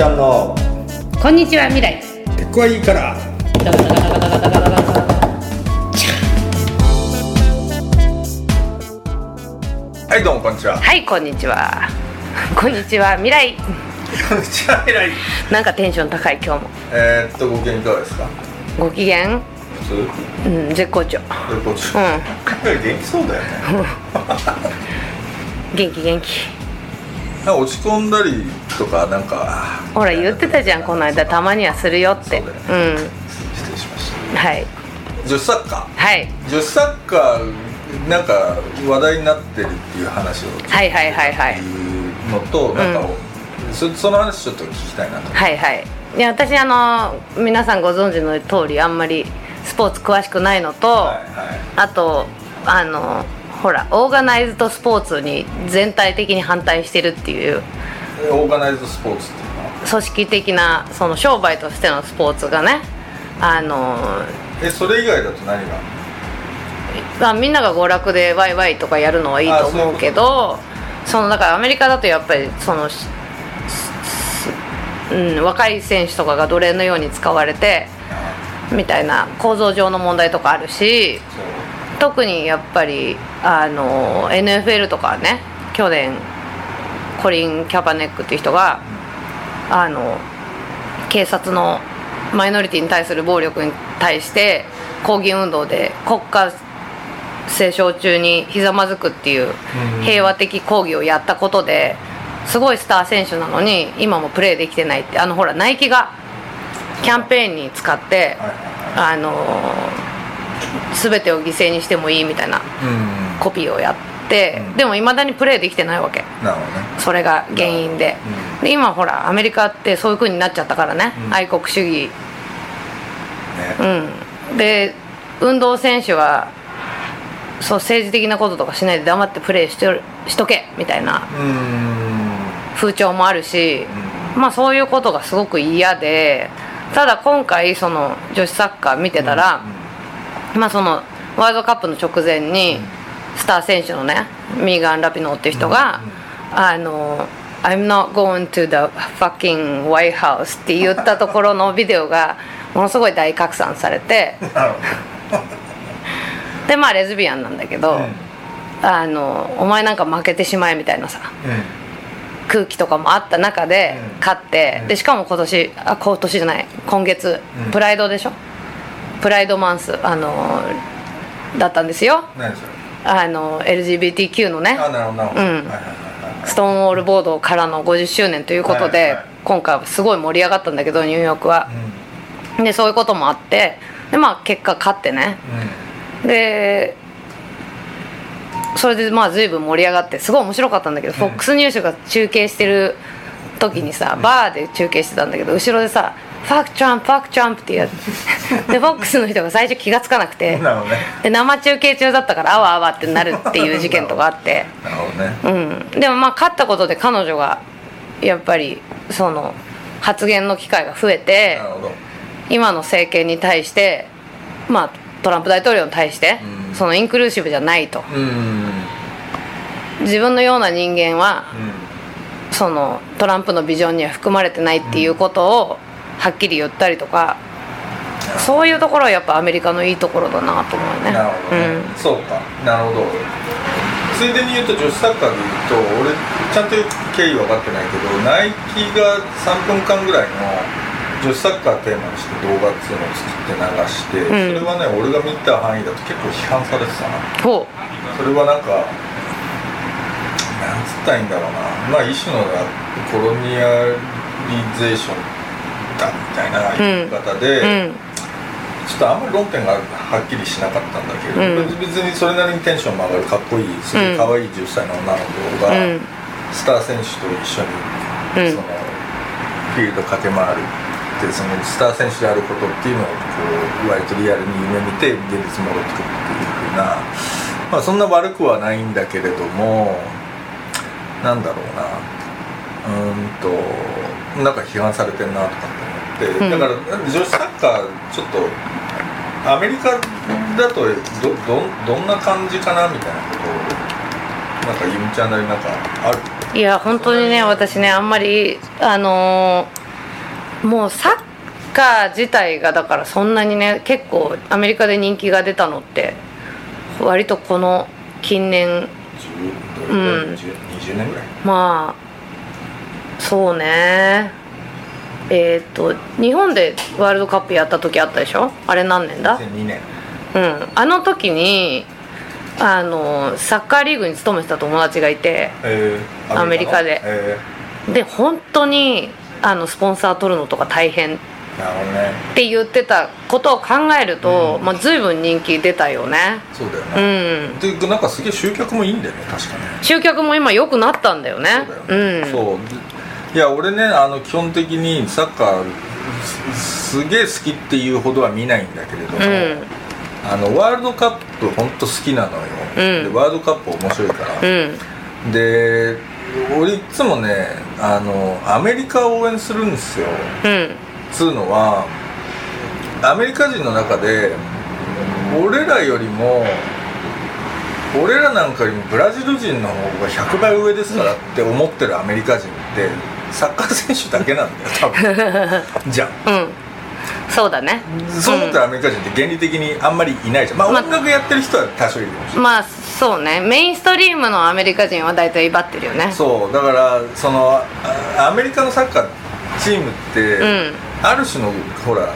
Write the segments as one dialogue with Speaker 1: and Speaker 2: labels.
Speaker 1: ちゃんの。
Speaker 2: こんにちは未来。
Speaker 1: テックはいいから。はいどうもこんにちは。
Speaker 2: はいこんにちは。こんにちは未来。
Speaker 1: こんにちは偉い
Speaker 2: なんかテンション高い今日も。
Speaker 1: えー、っとご機嫌いかがですか？
Speaker 2: ご機嫌？うん絶好調。
Speaker 1: どういうこと
Speaker 2: う
Speaker 1: 元気そうだよね。
Speaker 2: 元気元気
Speaker 1: 落ち込んだりとかなんか
Speaker 2: ほら言ってたじゃんこの間たまにはするよって。
Speaker 1: そう
Speaker 2: うん。
Speaker 1: 失礼しました。
Speaker 2: はい。
Speaker 1: 女子サッカー？
Speaker 2: はい。
Speaker 1: 女子サッカーなんか話題になってるっていう話を
Speaker 2: はいはいはいはい。
Speaker 1: のとなんか、そその話ちょっと聞きたいなと
Speaker 2: はいはい。いや私あの皆さんご存知の通りあんまりスポーツ詳しくないのと、
Speaker 1: はいはい。
Speaker 2: あとあのほらオーガナイズドスポーツに全体的に反対してるっていう。
Speaker 1: えオーガナイズドスポーツっていうのは？
Speaker 2: 組織的なその商売としてのスポーツがね。あの
Speaker 1: えそれ以外だと何が？
Speaker 2: まあみんなが娯楽でワイワイとかやるのはいいと思うけどそのだからアメリカだとやっぱりその、うん、若い選手とかが奴隷のように使われてみたいな構造上の問題とかあるし
Speaker 1: そう
Speaker 2: 特にやっぱりあの NFL とかはね去年コリン・キャパネックっていう人があの警察のマイノリティに対する暴力に対して抗議運動で国家斉唱中にひざまずくっていう
Speaker 1: うん。
Speaker 2: 平和的抗議をやったことですごいスター選手なのに今もプレーできてないってあのほらナイキがキャンペーンに使ってあの全てを犠牲にしてもいいみたいな
Speaker 1: うん。
Speaker 2: コピーをやって、
Speaker 1: うん。
Speaker 2: でもいまだにプレーできてないわけ。
Speaker 1: ね。
Speaker 2: それが原因で,、
Speaker 1: うん。
Speaker 2: で今ほらアメリカってそういう風になっちゃったからね、
Speaker 1: うん。
Speaker 2: 愛国主義。
Speaker 1: ね。
Speaker 2: うん。で運動選手はそう政治的なこととかしないで黙ってプレーしとしとけみたいな
Speaker 1: うん。
Speaker 2: 風潮もあるし、まあそういうことがすごく嫌でただ今回その女子サッカー見てたら、まあそのワールドカップの直前にスター選手のねミーガン・ラピノっていう人が、あの「I'm not going to the fucking White House」って言ったところのビデオが ものすごい大拡散されて。でまあレズビアンなんだけど、
Speaker 1: うん。
Speaker 2: あのお前なんか負けてしまえみたいなさ空気とかもあった中で
Speaker 1: うん。
Speaker 2: 勝って、
Speaker 1: うん。
Speaker 2: でしかも今年あ今年じゃない今月、
Speaker 1: うん。
Speaker 2: プライドでしょ？プライドマンスあのだったんですよ。
Speaker 1: 何それ？
Speaker 2: あの LGBTQ のね。ストーンウォールボードからの50周年ということで、
Speaker 1: はいはい
Speaker 2: 今回はすごい盛り上がったんだけどニューヨークは、でそういうこともあってでまあ結果勝ってね。でそれでまあ随分盛り上がってすごい面白かったんだけど、FOX ニュースが中継してる時にさバーで中継してたんだけど後ろでさ「ファックトランプファックトランプ」って言うで FOX の人が最初気が付かなくて。
Speaker 1: ね。
Speaker 2: で生中継中だったからあわあわってなるっていう事件とかあって。
Speaker 1: なるほどね。
Speaker 2: うん、でもまあ勝ったことで彼女がやっぱりその発言の機会が増えて今の政権に対してまあトランプ大統領に対して
Speaker 1: うん。
Speaker 2: そのインクルーシブじゃないと。
Speaker 1: うん。うん
Speaker 2: 自分のような人間はそのトランプのビジョンには含まれてないっていうことをはっきり言ったりとかそういうところはやっぱアメリカのいいところだなと思うね。
Speaker 1: なるほどね、そうか。なるほど。ついでに言うと女子サッカーで言うと俺ちゃんと経緯分かってないけどナイキが3分間ぐらいの女子サッカーテーマにして動画っていうのを作って流して、
Speaker 2: うん。
Speaker 1: それはね俺が見た範囲だと結構批判されてたな。
Speaker 2: ほ
Speaker 1: それはなんかなんつったらいいんだろうな。まあ一種のコロニアリゼーションだみたいな言い方で、ちょっとあんまり論点がはっきりしなかったんだけど、
Speaker 2: うん。
Speaker 1: 別にそれなりにテンションも上がるかっこいいすごい可愛い10歳の女の子が、
Speaker 2: うん。
Speaker 1: スター選手と一緒に、
Speaker 2: うん。
Speaker 1: そのフィールド駆け回るでそのスター選手であることっていうのをこう割とリアルに夢見て現実に戻ってくるっていうふうな、まあ、そんな悪くはないんだけれどもなんだろうな。うーんとなんか批判されてんなとかって思って、
Speaker 2: うん。
Speaker 1: だから女子サッカーちょっとアメリカだとどどどんな感じかなみたいなことをなんかゆみちゃんなりなんかある？
Speaker 2: いや本当にね私ねあんまりあのーもうサッカー自体がだからそんなにね結構アメリカで人気が出たのって割とこの近年
Speaker 1: 10
Speaker 2: うん。
Speaker 1: 20年ぐらい？
Speaker 2: まあそうねえっ、と日本でワールドカップやった時あったでしょ？あれ何年だ
Speaker 1: ？2002年。
Speaker 2: うん。あの時にあのサッカーリーグに勤めてた友達がいて
Speaker 1: えー。
Speaker 2: アメリカで。
Speaker 1: え
Speaker 2: で本当にあのスポンサー取るのとか大変って言ってたことを考えると、
Speaker 1: うん。
Speaker 2: まあ、随分人気出たよね。
Speaker 1: そうだよ
Speaker 2: う
Speaker 1: ね、
Speaker 2: ん
Speaker 1: でなんかすげえ集客もいいんだよね確かね。
Speaker 2: 集客も今良くなったんだよね。
Speaker 1: そうだよね、
Speaker 2: ん。
Speaker 1: そういや俺ねあの基本的にサッカーすすげえ好きっていうほどは見ないんだけれども、
Speaker 2: うん。
Speaker 1: あのワールドカップ本当好きなのよ、
Speaker 2: うん。
Speaker 1: でワールドカップ面白いから、
Speaker 2: うん。
Speaker 1: で俺いつもねあのアメリカを応援するんですよ。
Speaker 2: うん。
Speaker 1: つうのはアメリカ人の中で俺らよりも俺らなんかよりもブラジル人の方が100倍上ですからって思ってるアメリカ人ってサッカー選手だけなんだよ多分。じゃん。
Speaker 2: うん。そうだね。
Speaker 1: そう思ってるアメリカ人って原理的にあんまりいないじゃん。まあ
Speaker 2: まあ
Speaker 1: 音楽やってる人は多少いるかもしれない
Speaker 2: まあそうね。メインストリームのアメリカ人は大体威張ってるよね。
Speaker 1: そう。だからそのあアメリカのサッカーチームって、
Speaker 2: うん。
Speaker 1: ある種のほら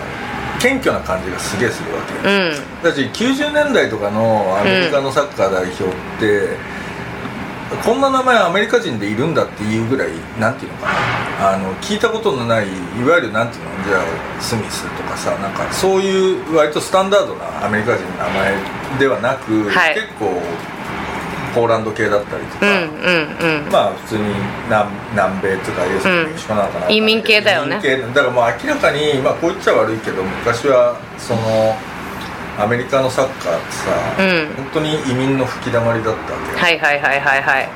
Speaker 1: 謙虚な感じがすげえするわけよ、
Speaker 2: うん。
Speaker 1: だし90年代とかのアメリカのサッカー代表って、こんな名前アメリカ人でいるんだっていうぐらいなんていうのかな。あの聞いたことのないいわゆるなんていうのじゃあスミスとかさなんかそういう割とスタンダードなアメリカ人の名前ではなく、
Speaker 2: はい。
Speaker 1: 結構ポーランド系だったりとか、
Speaker 2: うんうんうん。
Speaker 1: まあ普通に南南米とか要するにメキシコなのかな、
Speaker 2: 移民系だよね。
Speaker 1: だからもう明らかにまあこう言っちゃ悪いけど昔はそのアメリカのサッカーってさ、
Speaker 2: うん。
Speaker 1: 本当に移民の吹き溜まりだったわけよ。
Speaker 2: はいはいはいはいはい。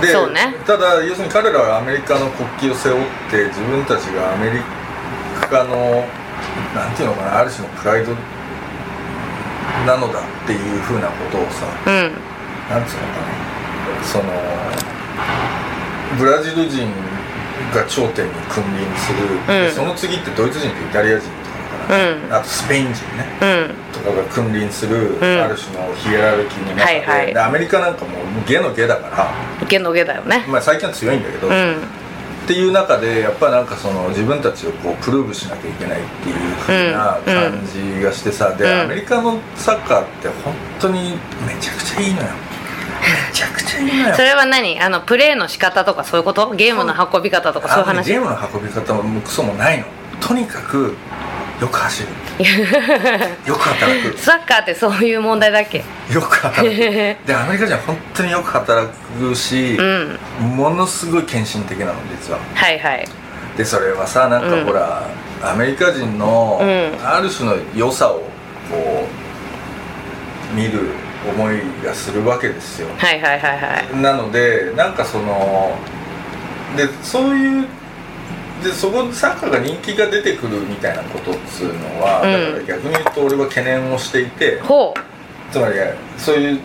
Speaker 1: で
Speaker 2: そうね。
Speaker 1: ただ要するに彼らはアメリカの国旗を背負って自分たちがアメリカのなんていうのかなある種のプライドなのだっていうふうなことをさ
Speaker 2: うん。
Speaker 1: なんつうのかなそのブラジル人が頂点に君臨する、でその次ってドイツ人とイタリア人とかかな、
Speaker 2: うん。
Speaker 1: あとスペイン人ね。
Speaker 2: うん
Speaker 1: とかが君臨する、
Speaker 2: ん。
Speaker 1: ある種のヒエラルキーの中で,、
Speaker 2: はいはい。
Speaker 1: でアメリカなんかもうゲのゲだから、
Speaker 2: ゲのゲだよね。
Speaker 1: まあ、最近は強いんだけど、
Speaker 2: うん。
Speaker 1: っていう中でやっぱなんかその自分たちをこうプルーブしなきゃいけないっていう風な感じがしてさ、で、
Speaker 2: うん。
Speaker 1: アメリカのサッカーって本当にめちゃくちゃいいのよ。めちゃくちゃいいのよ。
Speaker 2: それは何？あのプレーの仕方とかそういうこと？ゲームの運び方とかそういう話？
Speaker 1: ゲームの運び方もクソもないの。とにかくよく走る よく働く。
Speaker 2: サッカーってそういう問題だっけ？
Speaker 1: よく働く。でアメリカ人は本当によく働くし
Speaker 2: う、ん。
Speaker 1: ものすごい献身的なの実は。
Speaker 2: はいはい。
Speaker 1: でそれはさなんか
Speaker 2: うん。
Speaker 1: ほら、アメリカ人の
Speaker 2: うん。
Speaker 1: ある種の良さをこう見る思いがするわけですよ。
Speaker 2: はいはいはいはい。
Speaker 1: なのでなんかそのでそういうでそこでサッカーが人気が出てくるみたいなことっつうのは、
Speaker 2: うん。
Speaker 1: だから逆に言うと俺は懸念をしていて
Speaker 2: ほ
Speaker 1: つまりそういう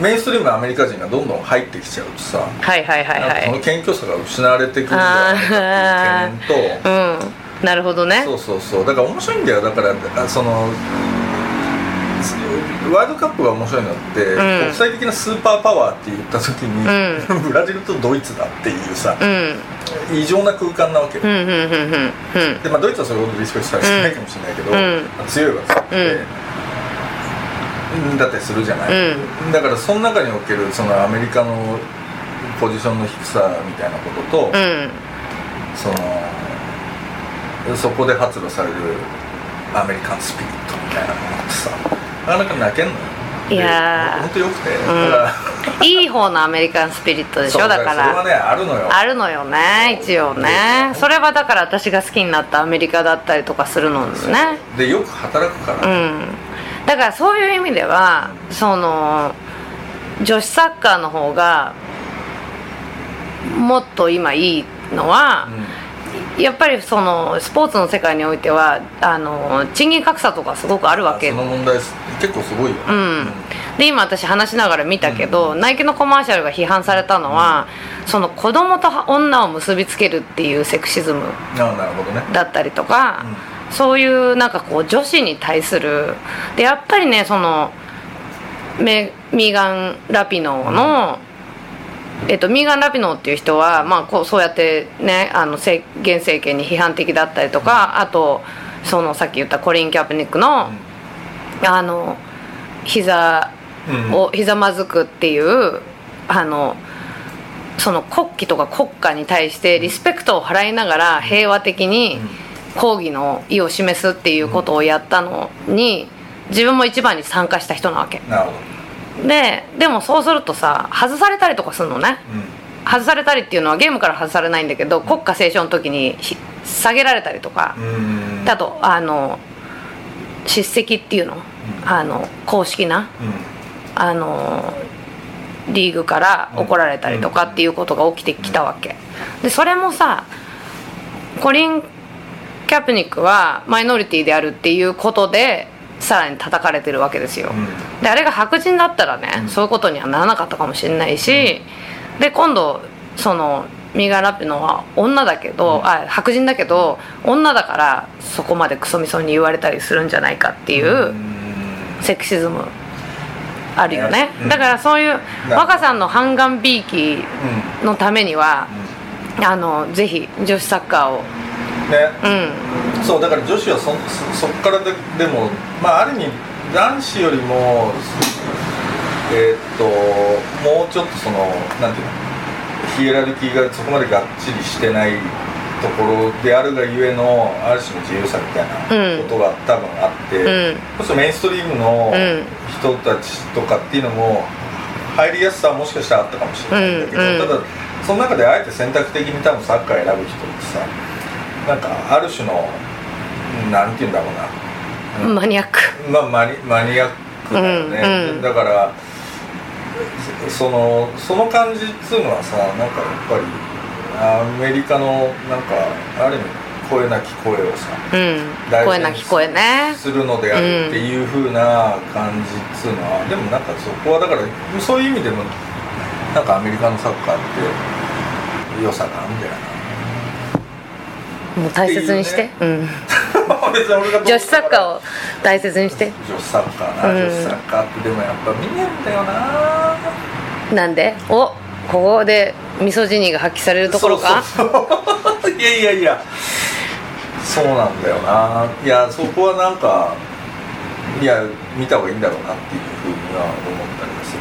Speaker 1: メインストリームのアメリカ人がどんどん入ってきちゃうとさ、
Speaker 2: うはいはいはい。
Speaker 1: なんかこの
Speaker 2: はい
Speaker 1: 謙虚さが失われてくるんじゃないかっていう懸念と
Speaker 2: うん。なるほどね。
Speaker 1: そうそうそう。だから面白いんだよ。だからあそのワールドカップが面白いのって、
Speaker 2: ん。
Speaker 1: 国際的なスーパーパワーって言った時に、ブラジルとドイツだっていうさ、
Speaker 2: うん
Speaker 1: 異常な空間なわけでまあ、ドイツはそれほどリスペクトされてないかもしれないけど、強いわけで、だってするじゃない、
Speaker 2: う
Speaker 1: だからその中におけるそのアメリカのポジションの低さみたいなことと、
Speaker 2: うん。
Speaker 1: そのそこで発露されるアメリカンスピリットみたいなものってさなかなか泣けんのよ。
Speaker 2: いやー。
Speaker 1: 本当よくて、
Speaker 2: ん。
Speaker 1: だから
Speaker 2: いい方のアメリカンスピリットでしょ？だから。
Speaker 1: ねあるのよ。
Speaker 2: あるのよね一応ね。それはだから私が好きになったアメリカだったりとかするのね。
Speaker 1: でよく働くから、
Speaker 2: うん。だからそういう意味ではその女子サッカーの方がもっと今いいのは、やっぱりそのスポーツの世界においてはあの賃金格差とかすごくあるわけ。
Speaker 1: その問題結構すごいよ。ね、
Speaker 2: うん、で今私話しながら見たけど、ナイキのコマーシャルが批判されたのは、その子供と女を結びつけるっていうセクシズムだったりとか、そういうなんかこう女子に対するでやっぱりねそのメミーガン・ラピノの、えっと、ミーガン・ラピノっていう人は、まあ、こうそうやってねあの政現政権に批判的だったりとか、あとそのさっき言ったコリン・キャプニックの、あの膝をひざまずくっていうあのその国旗とか国家に対してリスペクトを払いながら平和的に抗議の意を示すっていうことをやったのに自分も一番に参加した人なわけ。
Speaker 1: なるほど
Speaker 2: ででもそうするとさ外されたりとかするのね。外されたりっていうのはゲームから外されないんだけど国家斉唱の時にひ下げられたりとかあとあの叱責っていうの？あの公式な？あのリーグから怒られたりとかっていうことが起きてきたわけ。でそれもさコリン・キャプニックはマイノリティであるっていうことでさらに叩かれてるわけですよ。
Speaker 1: うん。
Speaker 2: であれが白人だったらねそういうことにはならなかったかもしれないしで今度そのミーガン・ラピノは女だけど、あ白人だけど女だからそこまでクソみそに言われたりするんじゃないかっていうセクシズムあるよね、
Speaker 1: うん。
Speaker 2: だからそういう
Speaker 1: な
Speaker 2: 若さんの半眼ビーキのためには、あのぜひ女子サッカーを
Speaker 1: ね
Speaker 2: うん。
Speaker 1: そうだから女子はそそそっからででもまあある意味男子よりもえーっともうちょっとそのなんていうのヒエラルキーがそこまでがっちりしてないところであるがゆえのある種の自由さみたいなことが多分あって、
Speaker 2: うん。
Speaker 1: そメインストリームの
Speaker 2: うん
Speaker 1: 人たちとかっていうのも入りやすさはもしかしたらあったかもしれないんだけど、
Speaker 2: うん。うん。
Speaker 1: ただその中であえて選択的に多分サッカー選ぶ人ってさなんかある種のなんて言うんだろうな、
Speaker 2: マニアック。
Speaker 1: まあ、マニマニアックだよね、
Speaker 2: うんうん。
Speaker 1: だからそそのその感じっつうのはさなんかやっぱりアメリカのなんかある意味声なき声をさ
Speaker 2: うん。
Speaker 1: 大事に
Speaker 2: 声なき声ね。
Speaker 1: するのであるっていう風な感じっつうのは、でもなんかそこはだからそういう意味でもなんかアメリカのサッカーって良さがあるんじゃない？
Speaker 2: もう大切にして、
Speaker 1: って
Speaker 2: うん。女子サッカーを大切にして。
Speaker 1: 女子サッカーな、
Speaker 2: うん
Speaker 1: 女子サッカーってでもやっぱ見ねえんだよな。
Speaker 2: なんで？おここでミソジニーが発揮されるところか？
Speaker 1: そうそうそう。いやいやいや。そうなんだよな。いやそこはなんかいや見た方がいいんだろうなっていうふうには思ったりはする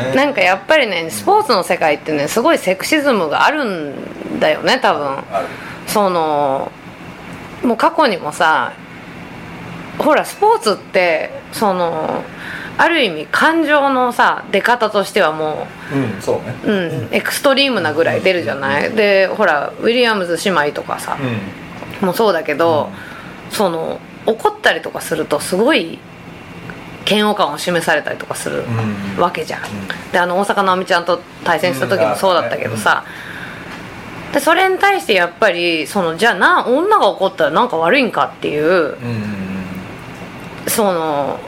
Speaker 1: けどね。
Speaker 2: なんかやっぱりねスポーツの世界ってねすごいセクシズムがあるんだよね多分。
Speaker 1: ある
Speaker 2: そのもう過去にもさほらスポーツってそのある意味感情のさ出方としてはも
Speaker 1: うんそうね。
Speaker 2: う、うん、エクストリームなぐらい出るじゃない？でほらウィリアムズ姉妹とかさ
Speaker 1: う、
Speaker 2: もそうだけど、その怒ったりとかするとすごい嫌悪感を示されたりとかする
Speaker 1: ん。
Speaker 2: わけじゃん、であの大坂なおみちゃんと対戦した時もそうだったけどさ、でそれに対してやっぱりそのじゃあな女が怒ったらなんか悪いんかっていうその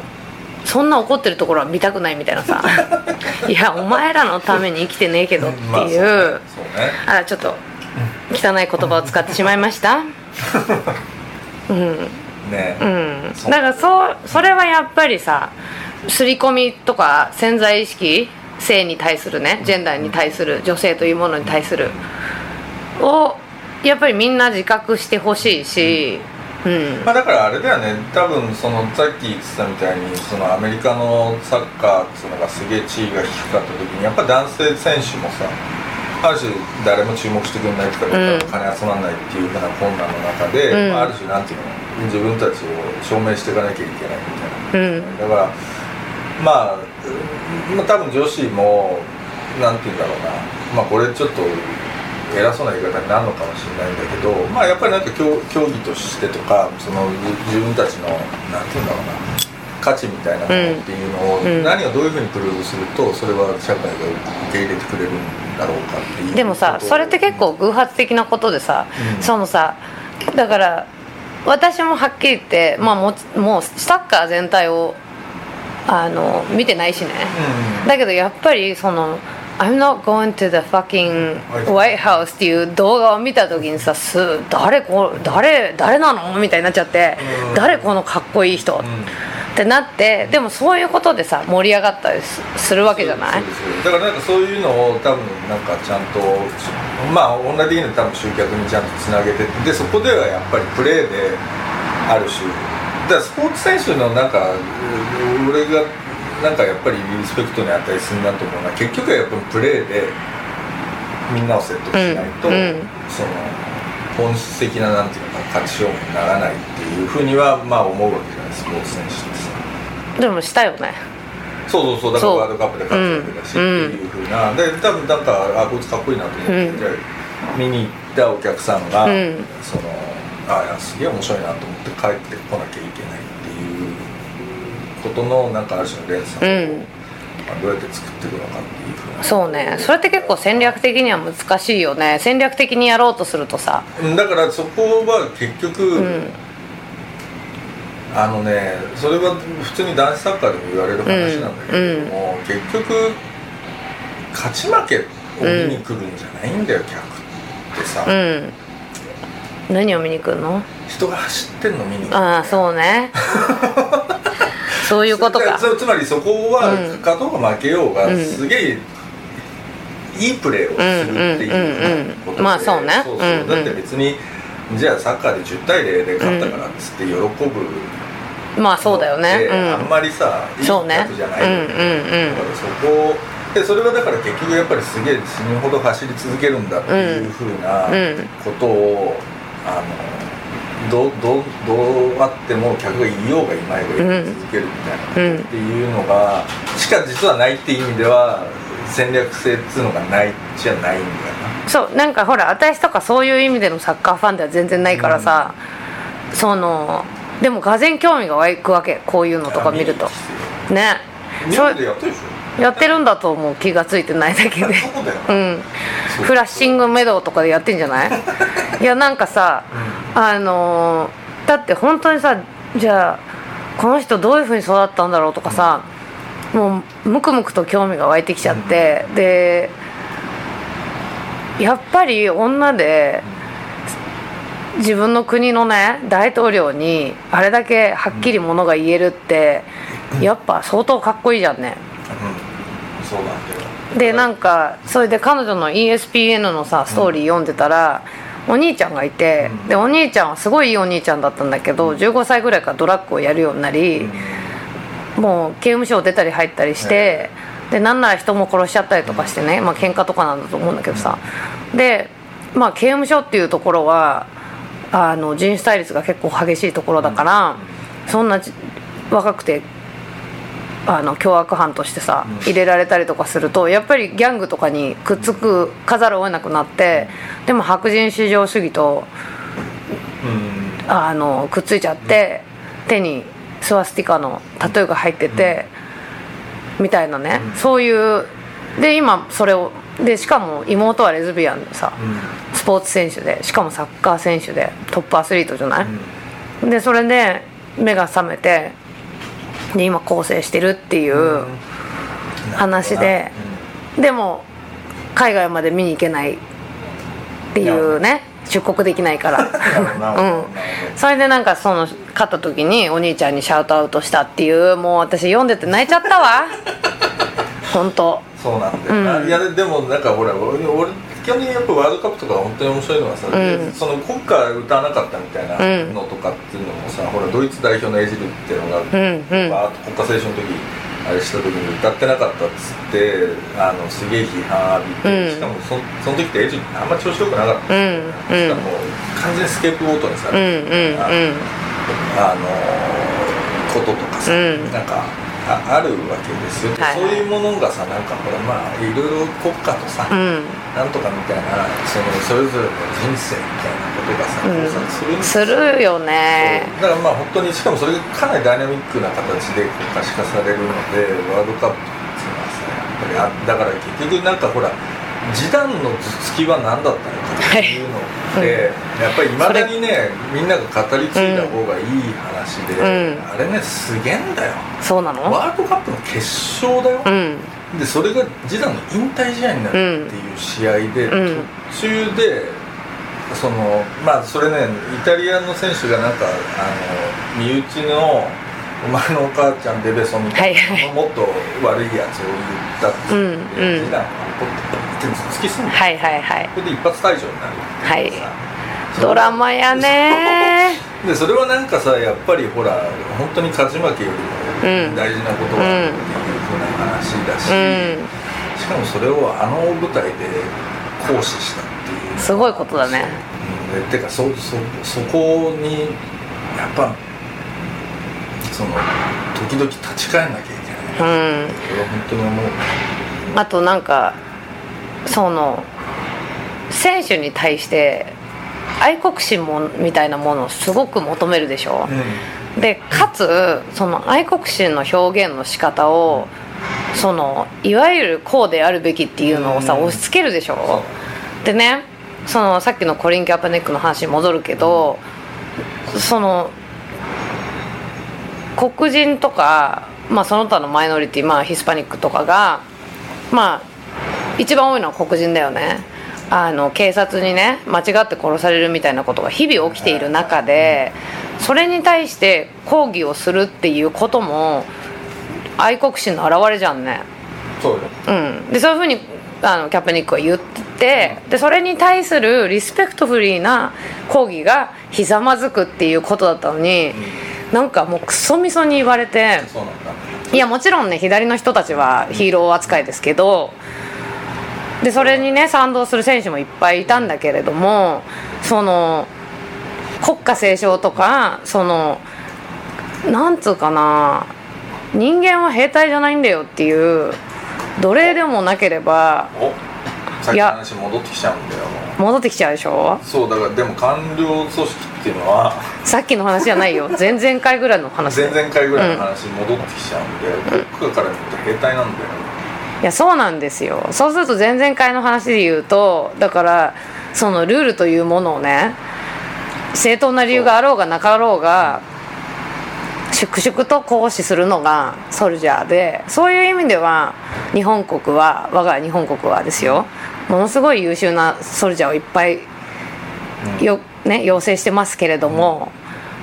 Speaker 2: そんな怒ってるところは見たくないみたいなさ。いやお前らのために生きてねえけどっていう,、
Speaker 1: まあ
Speaker 2: ちょっと汚い言葉を使ってしまいました。うん。
Speaker 1: ね。
Speaker 2: うん。だからそうそれはやっぱりさ刷り込みとか潜在意識性に対するねジェンダーに対する女性というものに対するをやっぱりみんな自覚してほしいしうん。
Speaker 1: まあだからあれだよね。多分そのさっき言ってたみたいにそのアメリカのサッカーっうのがすげえ地位が低かった時にやっぱ男性選手もさある種誰も注目してくれないとか、
Speaker 2: うん。
Speaker 1: 金集まらないっていうふうな困難の中で、
Speaker 2: うん。
Speaker 1: まあ、ある種なんていうの自分たちを証明していかなきゃいけないみたいな。
Speaker 2: うん。
Speaker 1: だからまあ、まあ、多分女子もなんて言うんだろうな。まあこれちょっと偉そうな言い方になるのかもしれないんだけどまあやっぱりなんか競競技としてとかその自自分たちのなんて言うんだろうな価値みたいなものっていうのを、
Speaker 2: うん。
Speaker 1: 何をどういうふうにプルーブするとそれは社会が受け入れてくれるんだろうかっていう。
Speaker 2: でもさそれって結構偶発的なことでさ、
Speaker 1: うん。
Speaker 2: そのさだから私もはっきり言って、まあ、もうもうサッカー全体をあの見てないしね、
Speaker 1: うん。
Speaker 2: だけどやっぱりその「I'm not going to the fucking White House」っていう動画を見た時にさす誰こ誰誰なの？みたいになっちゃって、
Speaker 1: うん。
Speaker 2: 誰このかっこいい人、ってなってでもそういうことでさ盛り上がったりすするわけじゃない？
Speaker 1: だからなんかそういうのを多分なんかちゃんとまあオンライン的には多分集客にちゃんとつなげてでそこではやっぱりプレーである種だからスポーツ選手のなんかう俺がなんかやっぱりリスペクトに値するなと思うのは結局はやっぱりプレーでみんなを説得しないと、
Speaker 2: うんうん。
Speaker 1: その本質的ななんていうのかな勝ち勝負にならないっていうふうにはまあ思うわけじゃないスポーツ選手ってさ。
Speaker 2: でもしたよね。
Speaker 1: そうそうそうだからワールドカップで活躍だしって
Speaker 2: うん
Speaker 1: いうふうな、で多分なんかあこいつかっこいいなと思って、見に行ったお客さんが、
Speaker 2: うん。
Speaker 1: そのあいやすげえ面白いなと思って帰ってこなきゃいけないことのなんかある種の連鎖を、どうやって作っていくのかっていうふうな。
Speaker 2: そうね。それって結構戦略的には難しいよね。戦略的にやろうとするとさ。
Speaker 1: うんだからそこは結局、
Speaker 2: うん。
Speaker 1: あのねそれは普通に男子サッカーでも言われる話なんだけれども、結局勝ち負けを見に来るんじゃないんだよ、客ってさ、
Speaker 2: うん。何を見に来るの？
Speaker 1: 人が走ってんの見に来る
Speaker 2: ああそうね そういうことか。
Speaker 1: つつまりそこは
Speaker 2: うん。
Speaker 1: 勝とうが負けようが、
Speaker 2: うん
Speaker 1: すげえいいプレーをするっていうことで、
Speaker 2: まあそうね。
Speaker 1: そうそう。だって別にじゃあサッカーで10対0で勝ったからっつって喜ぶ。
Speaker 2: まあそうだよね。
Speaker 1: であん
Speaker 2: う
Speaker 1: まりさいい
Speaker 2: んそうね。
Speaker 1: 客じゃないだからそこでそれはだから結局やっぱりすげえ死ぬほど走り続けるんだっていうふうな
Speaker 2: うん。
Speaker 1: ことを、あのどうどうどうあっても客がいようがいまいが続けるみたいな、
Speaker 2: うん。
Speaker 1: っていうのがしか実はないっていう意味では戦略性っていうのがないじゃないんだよな。
Speaker 2: そうなんかほら私とかそういう意味でのサッカーファンでは全然ないからさ、そのでもがぜん興味が湧くわけこういうのとか見ると。ね。
Speaker 1: 日
Speaker 2: そう。
Speaker 1: 本でやってるでしょ
Speaker 2: やってるんだと思う。気がついてないだけで。
Speaker 1: そう
Speaker 2: ん。フラッシングメドウとかでやってんじゃない？いやなんかさ、あのーだって本当にさじゃあこの人どういうふうに育ったんだろうとかさ、もうムクムクと興味が湧いてきちゃって、でやっぱり女で自分の国のね大統領にあれだけはっきりものが言えるって、やっぱ相当かっこいいじゃんね。
Speaker 1: うん、そうなんだよ
Speaker 2: でなんかそれで彼女の ESPN のさストーリー読んでたら、お兄ちゃんがいて、
Speaker 1: うん。
Speaker 2: でお兄ちゃんはすごいいいお兄ちゃんだったんだけど15歳ぐらいからドラッグをやるようになり、もう刑務所を出たり入ったりして、でなんなら人も殺しちゃったりとかしてね、まあ喧嘩とかなんだと思うんだけどさ、でまあ刑務所っていうところはあの人種対立が結構激しいところだから、そんなじ若くてあの凶悪犯としてさ
Speaker 1: うん。
Speaker 2: 入れられたりとかするとやっぱりギャングとかにくっつくかざるを得なくなってでも白人至上主義と
Speaker 1: うん。
Speaker 2: あのくっついちゃって手にスワスティカのタトゥーが入っててみたいなね
Speaker 1: うん。
Speaker 2: そういうで今それをでしかも妹はレズビアンでさ
Speaker 1: うん。
Speaker 2: スポーツ選手でしかもサッカー選手でトップアスリートじゃない、
Speaker 1: うん。
Speaker 2: でそれで目が覚めてで今更生してるっていう話で、でも海外まで見に行けないっていうね出国できないから。
Speaker 1: なるほどなるほど。なるほど
Speaker 2: それでなんかその勝った時にお兄ちゃんにシャウトアウトしたっていうもう私読んでて泣いちゃったわ。本当。
Speaker 1: そうなんだよな、
Speaker 2: うん。
Speaker 1: いやででもなんかほら俺俺基本的にやっぱワールドカップとか本当に面白いのはさ、
Speaker 2: うん。
Speaker 1: その国歌歌わなかったみたいなのとかっていうのもさ、ほらドイツ代表のエジルっていうのが、
Speaker 2: うん
Speaker 1: ーッと国歌斉唱の時あれした時に歌ってなかったっつってあのすげえ批判浴びて、
Speaker 2: うん。
Speaker 1: しかもそその時ってエジルあんま調子よくなかった
Speaker 2: うんうん。
Speaker 1: しかも完全にスケープゴートにさ
Speaker 2: うん
Speaker 1: れてるみたいな、
Speaker 2: うん。
Speaker 1: あのこととかさ、
Speaker 2: うん。
Speaker 1: なんかああるわけですよ、
Speaker 2: はい
Speaker 1: そういうものがさなんかほらまあいろいろ国家とさ、
Speaker 2: うん。
Speaker 1: なんとかみたいなそのそれぞれの人生みたいなことがさ、
Speaker 2: うん。
Speaker 1: 交錯するんです
Speaker 2: するよね。
Speaker 1: だからまあ本当にしかもそれがかなりダイナミックな形で国家化されるのでワールドカップっていうのはさやっぱりあだから結局なんかほら示談の頭突きは何だったのかっていうのって、やっぱりいまだにねみんなが語り継いだ方がいい話で、
Speaker 2: うん。
Speaker 1: あれねすげえんだよ。
Speaker 2: そうなの？
Speaker 1: ワールドカップの決勝だよ、
Speaker 2: うん。
Speaker 1: でそれが示談の引退試合になるっていう試合で、
Speaker 2: うん。
Speaker 1: 途中でそのまあそれねイタリアの選手がなんかあの身内のお前のお母ちゃんデベソみたいな、
Speaker 2: はいはい。
Speaker 1: もっと悪いやつを言ったって言って、
Speaker 2: うん
Speaker 1: 談が怒って突き
Speaker 2: はいはいはい。
Speaker 1: それで一発退場になるってい
Speaker 2: ドラマやね。
Speaker 1: でそれはなんかさやっぱりほら本当に勝ち負けより
Speaker 2: うん。
Speaker 1: も大事なことはっていうふうな話だし、
Speaker 2: うん。
Speaker 1: しかもそれをあの舞台で行使したっていう。
Speaker 2: すごいことだね。
Speaker 1: うん。でてかそそそこにやっぱその時々立ち返んなきゃいけない、
Speaker 2: うん。
Speaker 1: これは本当に思う。
Speaker 2: あとなんかその選手に対して愛国心もみたいなものをすごく求めるでしょ、でかつその愛国心の表現の仕方をそのいわゆるこうであるべきっていうのをさ
Speaker 1: うん。
Speaker 2: 押し付けるでしょ。でねそのさっきのコリン・キャパネックの話に戻るけどその黒人とか、まあ、その他のマイノリティ、まあ、ヒスパニックとかがまあ一番多いのは黒人だよね。あの警察にね間違って殺されるみたいなことが日々起きている中でそれに対して抗議をするっていうことも愛国心の表れじゃんね。
Speaker 1: そうよ。
Speaker 2: うん、でそういうふうにあのキャプニックは言っててでそれに対するリスペクトフリーな抗議がひざまずくっていうことだったのに、なんかもうクソみそに言われていやもちろんね左の人たちはヒーロー扱いですけどでそれにね賛同する選手もいっぱいいたんだけれどもその国家斉唱とかそのなんつうかな人間は兵隊じゃないんだよっていう奴隷でもなければ
Speaker 1: おさっきの話戻ってきちゃうんだよ
Speaker 2: 戻ってきちゃうでしょ？
Speaker 1: そうだからでも官僚組織っていうのは
Speaker 2: さっきの話じゃないよ。前々回ぐらいの話だ
Speaker 1: 前
Speaker 2: よ
Speaker 1: 々回ぐらいの話に戻ってきちゃうんで、国家から見ると兵隊なんだよ
Speaker 2: いやそうなんですよ。そうすると前々回の話で言うとだからそのルールというものをね正当な理由があろうがなかろうが粛々と行使するのがソルジャーでそういう意味では日本国は我が日本国はですよものすごい優秀なソルジャーをいっぱいよ、ね、養成してますけれども、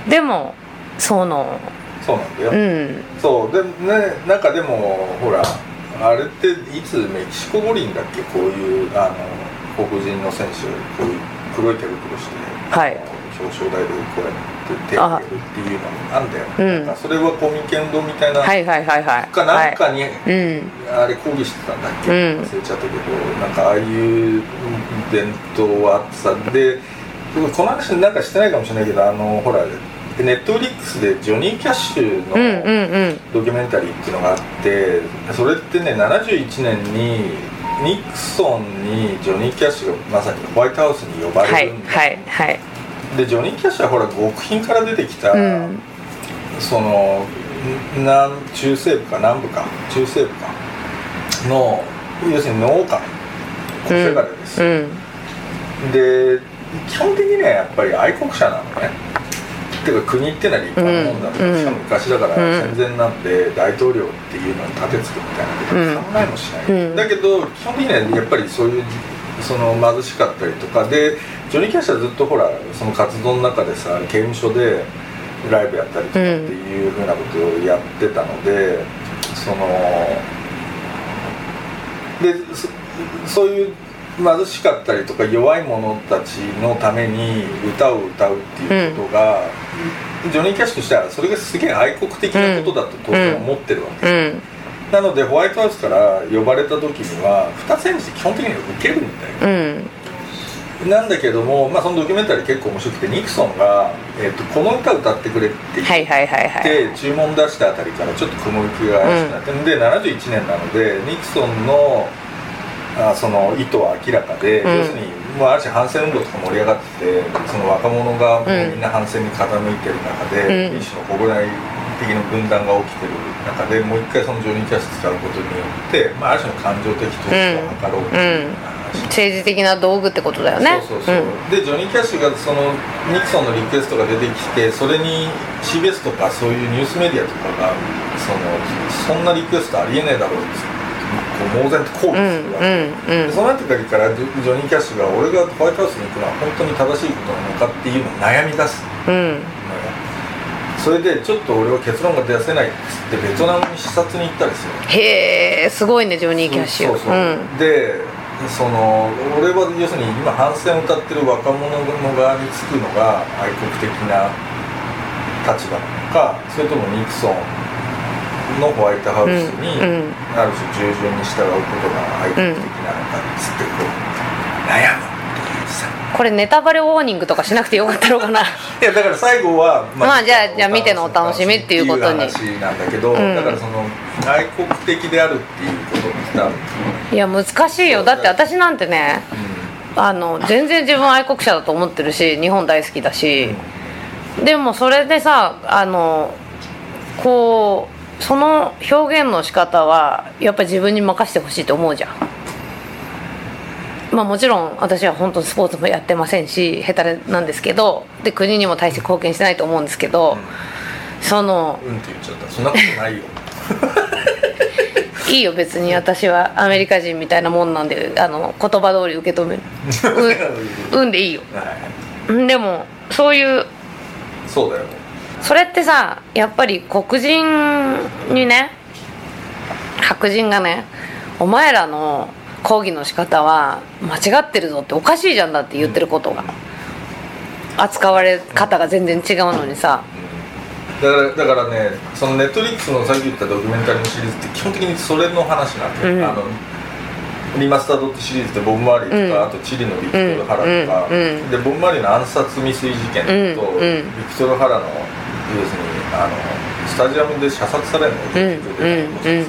Speaker 2: でもその
Speaker 1: そうなんだよ、
Speaker 2: うん。
Speaker 1: そう。でねなんかでもほらあれっていつメキシコ五輪だっけ？こういうあの黒人の選手こういう黒い手袋して、
Speaker 2: はい。
Speaker 1: 表彰台でこうやって手を挙げるっていうのがあんだよ、
Speaker 2: うん。
Speaker 1: それは公民権運動みたいな、
Speaker 2: はいはいはいはい。
Speaker 1: かなんかに、
Speaker 2: はい、うん。
Speaker 1: あれ抗議してたんだっけ、
Speaker 2: うん。
Speaker 1: 忘れちゃったけどなんかああいう伝統はあってさでこの話なんかしてないかもしれないけどあのほらネットフリックスでジョニー・キャッシュの、
Speaker 2: うんうんうん。
Speaker 1: ドキュメンタリーっていうのがあってそれってね71年にニクソンにジョニー・キャッシュがまさにホワイトハウスに呼ば
Speaker 2: はい
Speaker 1: れるんだ、
Speaker 2: はいはい
Speaker 1: でジョニー・キャッシュはほら極貧から出てきた、
Speaker 2: うん。
Speaker 1: その南中西部か南部か中西部かの要するに農家のせがれです。よ、
Speaker 2: うん。
Speaker 1: で基本的にねやっぱり愛国者なのねていうか国ってのは立派なもんだ
Speaker 2: うん。
Speaker 1: しかも昔だから
Speaker 2: うん。
Speaker 1: 戦前なんで大統領っていうのに立てつくみたいなこと考えもしない、
Speaker 2: うん。
Speaker 1: だけど基本的にはやっぱりそういうその貧しかったりとかでジョニー・キャッシュはずっとほらその活動の中でさ刑務所でライブやったりとかっていうふうなことをやってたので、そのでそそういう貧しかったりとか弱い者たちのために歌を歌うっていうことが、ジョニー・キャッシュとしてはそれがすげえ愛国的なことだと当然思ってるわけ
Speaker 2: う
Speaker 1: です、
Speaker 2: ん。
Speaker 1: なのでホワイトハウスから呼ばれた時には2つ返事で基本的には受けるんだよ。
Speaker 2: うん。
Speaker 1: なんだけども、まあ、そのドキュメンタリー結構面白くてニクソンが、えーと「この歌歌ってくれ」って言って、注文出したあたりからちょっと雲行きが怪しくなって、で71年なのでニクソンのあその意図は明らかで、
Speaker 2: うん。
Speaker 1: 要するにもうある種反戦運動とか盛り上がっててその若者がもうみんな反戦に傾いてる中で、
Speaker 2: うん。
Speaker 1: 一種の国内的な分断が起きてる中でもう一回そのジョニー・キャッシュ使うことによって、まあ、ある種の感情的統一を図ろうという話。話
Speaker 2: 政治的な道具ってことだよね。
Speaker 1: そうそうそう、
Speaker 2: ん。
Speaker 1: でジョニー・キャッシュがそのニクソンのリクエストが出てきてそれに CBS とかそういうニュースメディアとかがそのそんなリクエストありえねえだろうって猛然と抗議
Speaker 2: うん
Speaker 1: するわけ、
Speaker 2: うんうん。
Speaker 1: でそのあたりからジョニー・キャッシュが俺がホワイトハウスに行くのは本当に正しいことなのかっていうのを悩み出す。それでちょっと俺は結論が出せないっつってベトナムに視察に行ったりする。
Speaker 2: へえすごいねジョニー・キャッシュ。
Speaker 1: そうそう、
Speaker 2: ん。
Speaker 1: でその俺は要するに今反戦を歌ってる若者の側につくのが愛国的な立場なのかそれともニクソンのホワイトハウスに、
Speaker 2: うんうん。
Speaker 1: ある種従順に従うことが愛国的なのかっつってこう悩む
Speaker 2: これネタバレウォーニングとかしなくてよかったのかな。
Speaker 1: いやだから最後は
Speaker 2: まあじゃあじゃあ見てのお楽しみっていうことに
Speaker 1: 話なんだけど、
Speaker 2: うん
Speaker 1: だからその愛国的であるっていうことにした、
Speaker 2: いや難しいよ。だって私なんてねあの全然自分愛国者だと思ってるし日本大好きだし、でもそれでさあのこうその表現の仕方はやっぱり自分に任せてほしいと思うじゃん。まあもちろん私は本当にスポーツもやってませんし下手なんですけどで国にも大して貢献してないと思うんですけど、その
Speaker 1: うんって言っちゃった。そんなことないよ。
Speaker 2: いいよ別に私はアメリカ人みたいなもんなんであの言葉通り受け止める。うんうんでいいよ。
Speaker 1: はい。
Speaker 2: うんでもそういう
Speaker 1: そうだよ
Speaker 2: それってさやっぱり黒人にね白人がねお前らの抗議の仕方は間違ってるぞっておかしいじゃんだって言ってることが扱われ方が全然違うのにさ。
Speaker 1: だからだからねそのネットリックスのさっき言ったドキュメンタリーのシリーズって基本的にそれの話なんだよ、
Speaker 2: うん。
Speaker 1: あのリマスタードってシリーズでボブ・マーリーとか、
Speaker 2: うん。
Speaker 1: あとチリのビクトル・ハラとか、
Speaker 2: うん。うん。
Speaker 1: でボブ・マーリーの暗殺未遂事件と、ビクトル・ハラの要するにあのスタジアムで射殺されるの
Speaker 2: うんうん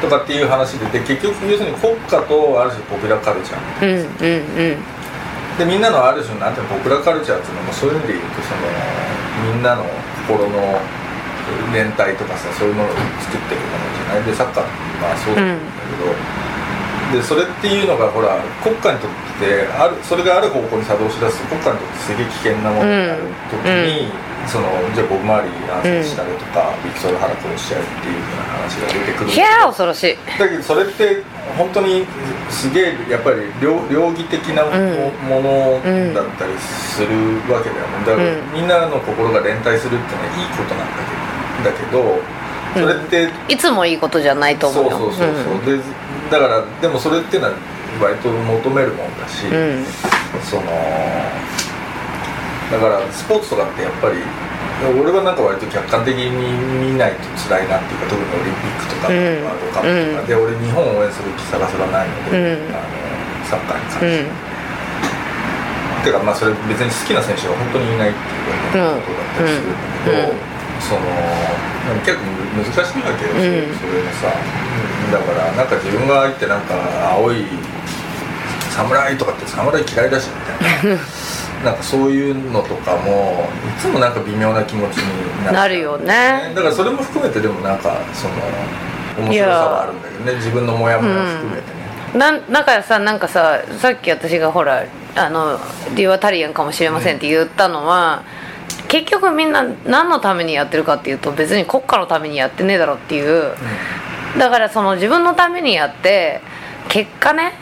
Speaker 1: とかっていう話でで結局要するに国家とある種ポピュラーカルチャー。
Speaker 2: うんうんうん
Speaker 1: でみんなのある種なんていうのポピュラーカルチャーっていうのもそういう意味で言うとそのみんなの心の連帯とかさそういうものを作ってるものじゃない。でサッカーまあそうだけど、でそれっていうのがほら国家にとってあるそれがある方向に作動しだすと国家にとってすげえ危険なものになる時に、そのじゃあボブ・マーリー暗殺したりとか、ビクトル・ハラ殺しちゃうっていうような話が出てくる
Speaker 2: いやー恐ろしい。
Speaker 1: だけどそれって本当にすげえやっぱり両両義的なも,、
Speaker 2: うん
Speaker 1: のだったりするわけだよね。だから、
Speaker 2: うん。
Speaker 1: みんなの心が連帯するっていうのはいいことなんだけどだけどそれって、
Speaker 2: いつもいいことじゃないと思うよ。
Speaker 1: そうそうそうそう、でだからでもそれっていうのは割と求めるもんだし、
Speaker 2: うん。
Speaker 1: そのだからスポーツとかってやっぱり俺はなんか割と客観的に見ないと辛いなっていうか特にオリンピックとかワ
Speaker 2: うん。
Speaker 1: ールドカップとか、で俺日本を応援する気さらさらないので、
Speaker 2: うん。
Speaker 1: あのサッカーに関
Speaker 2: う
Speaker 1: して、
Speaker 2: ん。
Speaker 1: てかまあそれ別に好きな選手が本当にいないっていうことだったりするんだけど、
Speaker 2: うん
Speaker 1: その結構難しいわけよ、
Speaker 2: うん。
Speaker 1: それもさ、うんだからなんか自分が入ってなんか青い侍とかって侍嫌いだしみたいな。なんかそういうのとかもいつもなんか微妙な気持ちになっちゃう
Speaker 2: なるよね。
Speaker 1: だからそれも含めてでもなんかその面白さはあるんだけどね。自分のモヤモヤ含めてね、
Speaker 2: なんだからさなんかささっき私がほらあの理由はタリアンかもしれませんって言ったのは、結局みんな何のためにやってるかっていうと別に国家のためにやってねえだろっていう、だからその自分のためにやって結果ね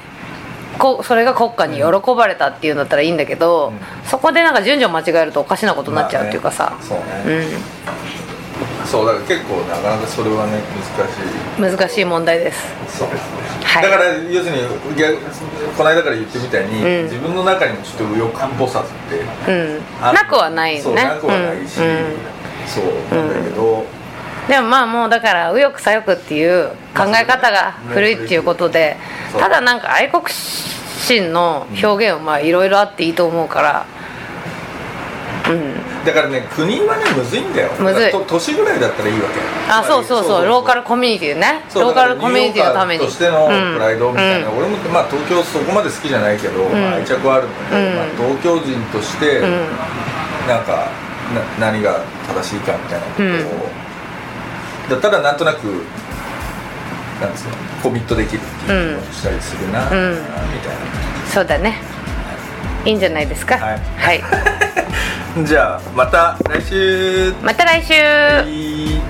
Speaker 2: こそれが国家に喜ばれたっていうんだったらいいんだけど、
Speaker 1: うん。
Speaker 2: そこでなんか順序間違えるとおかしなことになっちゃうっていうかさ、
Speaker 1: まあねそう
Speaker 2: う
Speaker 1: ね、
Speaker 2: ん。
Speaker 1: そうだから結構なかなかそれはね難しい。
Speaker 2: 難しい問題です。
Speaker 1: そうですね、
Speaker 2: はい。
Speaker 1: だから要するに逆この間から言ってみたいに、
Speaker 2: うん。
Speaker 1: 自分の中にもちょっと右翼っぽさって
Speaker 2: うん。なくはないよね。
Speaker 1: そうなくはないし、
Speaker 2: うん。うん
Speaker 1: そうなんだけど、
Speaker 2: でもまあもうだから右翼左翼っていう考え方が古いっていうことでただなんか愛国心の表現はまあいろいろあっていいと思うからうん
Speaker 1: だからね国はねむずいんだよ。
Speaker 2: むずい。
Speaker 1: 都市ぐらいだったらいいわけ。
Speaker 2: あそうそうそう。ローカルコミュニティね。ローカルコミュニティのために。
Speaker 1: としてのプライドみたいな、俺もまあ東京そこまで好きじゃないけど、まあ、愛着はある
Speaker 2: ので、
Speaker 1: まあ、東京人として、
Speaker 2: う
Speaker 1: なんかな何が正しいかみたいなことを、ただなんとなくなんでうのコミットできるっていうのをしたりするな、みたいな。
Speaker 2: そうだね。いいんじゃないですか。はい。
Speaker 1: じゃあまた来週。
Speaker 2: また来週、
Speaker 1: はい。